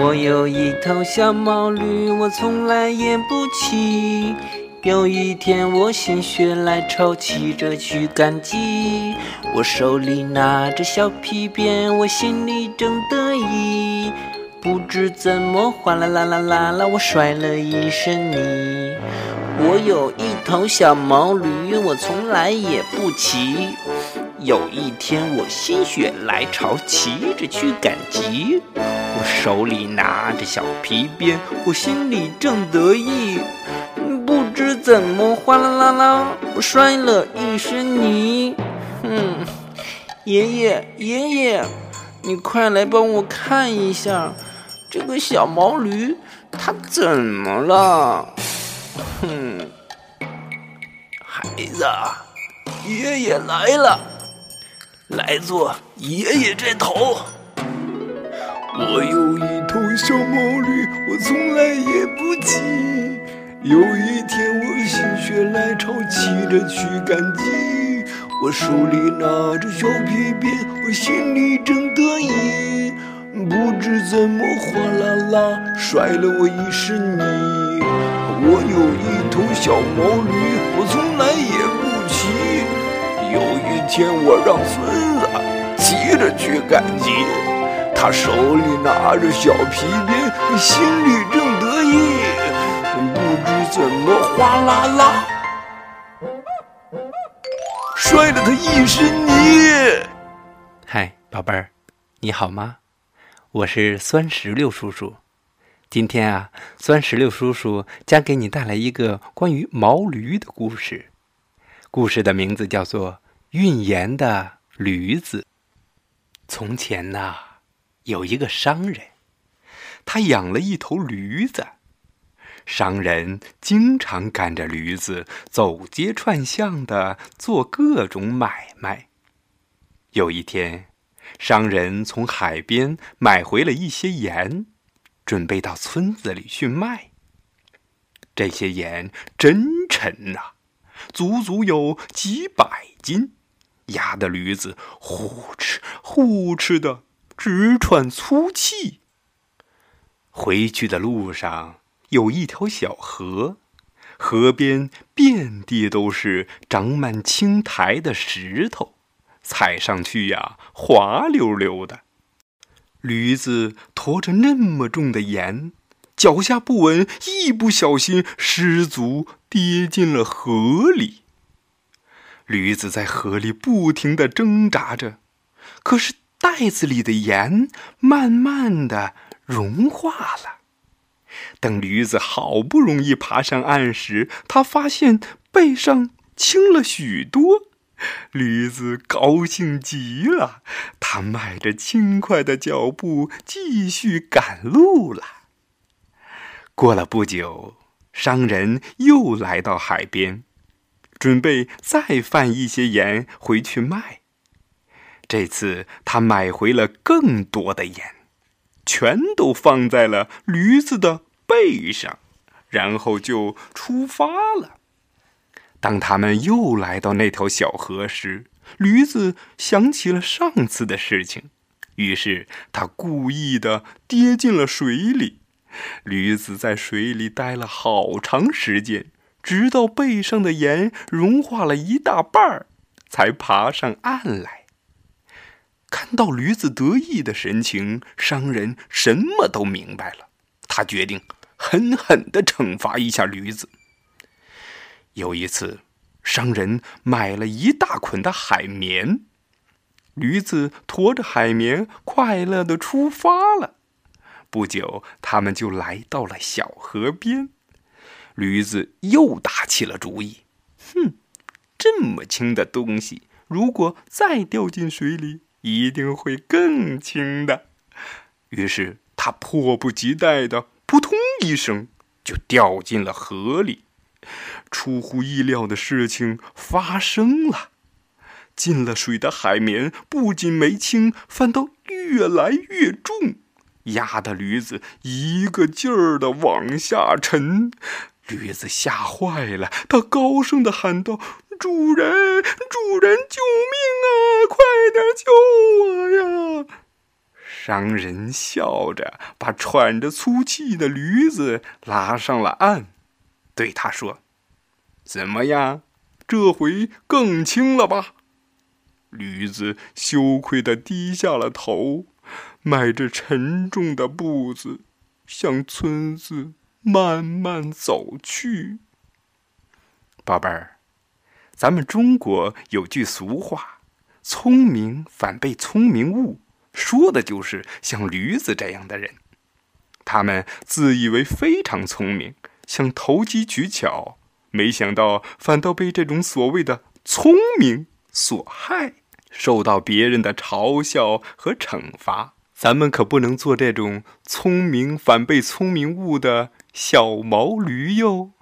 我有一头小毛驴，我从来也不骑。有一天，我心血来潮，骑着去赶集。我手里拿着小皮鞭，我心里正得意。不知怎么，哗啦啦啦啦啦，我摔了一身泥。我有一头小毛驴，我从来也不骑。有一天，我心血来潮，骑着去赶集。手里拿着小皮鞭，我心里正得意。不知怎么，哗啦啦啦，摔了一身泥。哼，爷爷，爷爷，你快来帮我看一下，这个小毛驴它怎么了？哼，孩子，爷爷来了。来坐爷爷这头。我有一头小毛驴，我从来也不骑。有一天我心血来潮，骑着去赶集。我手里拿着小皮鞭，我心里正得意。不知怎么哗啦啦，摔了我一身泥。我有一头小毛驴，我从来也不骑。有一天，我让孙子骑着去赶集，他手里拿着小皮鞭，心里正得意。不知怎么，哗啦啦，摔了他一身泥。嗨，宝贝儿，你好吗？我是酸石榴叔叔。今天啊，酸石榴叔叔将给你带来一个关于毛驴的故事。故事的名字叫做《运盐的驴子》。从前呐，有一个商人，他养了一头驴子。商人经常赶着驴子走街串巷的做各种买卖。有一天，商人从海边买回了一些盐，准备到村子里去卖。这些盐真沉呐！足足有几百斤，压得驴子呼哧呼哧的直喘粗气。回去的路上有一条小河，河边遍地都是长满青苔的石头，踩上去呀滑溜溜的。驴子驮着那么重的盐。脚下不稳，一不小心失足跌进了河里。驴子在河里不停的挣扎着，可是袋子里的盐慢慢的融化了。等驴子好不容易爬上岸时，他发现背上轻了许多。驴子高兴极了，他迈着轻快的脚步继续赶路了。过了不久，商人又来到海边，准备再贩一些盐回去卖。这次他买回了更多的盐，全都放在了驴子的背上，然后就出发了。当他们又来到那条小河时，驴子想起了上次的事情，于是他故意的跌进了水里。驴子在水里待了好长时间，直到背上的盐融化了一大半儿，才爬上岸来。看到驴子得意的神情，商人什么都明白了。他决定狠狠地惩罚一下驴子。有一次，商人买了一大捆的海绵，驴子驮着海绵，快乐地出发了。不久，他们就来到了小河边。驴子又打起了主意：“哼，这么轻的东西，如果再掉进水里，一定会更轻的。”于是，他迫不及待的“扑通”一声就掉进了河里。出乎意料的事情发生了：进了水的海绵不仅没轻，反倒越来越重。压得驴子一个劲儿的往下沉，驴子吓坏了，他高声的喊道：“主人，主人，救命啊！快点救我呀！”商人笑着把喘着粗气的驴子拉上了岸，对他说：“怎么样，这回更轻了吧？”驴子羞愧的低下了头，迈着沉重的步子向村子慢慢走去。宝贝儿，咱们中国有句俗话：“聪明反被聪明误。”说的就是像驴子这样的人，他们自以为非常聪明，想投机取巧，没想到反倒被这种所谓的聪明所害，受到别人的嘲笑和惩罚。咱们可不能做这种聪明反被聪明误的小毛驴哟。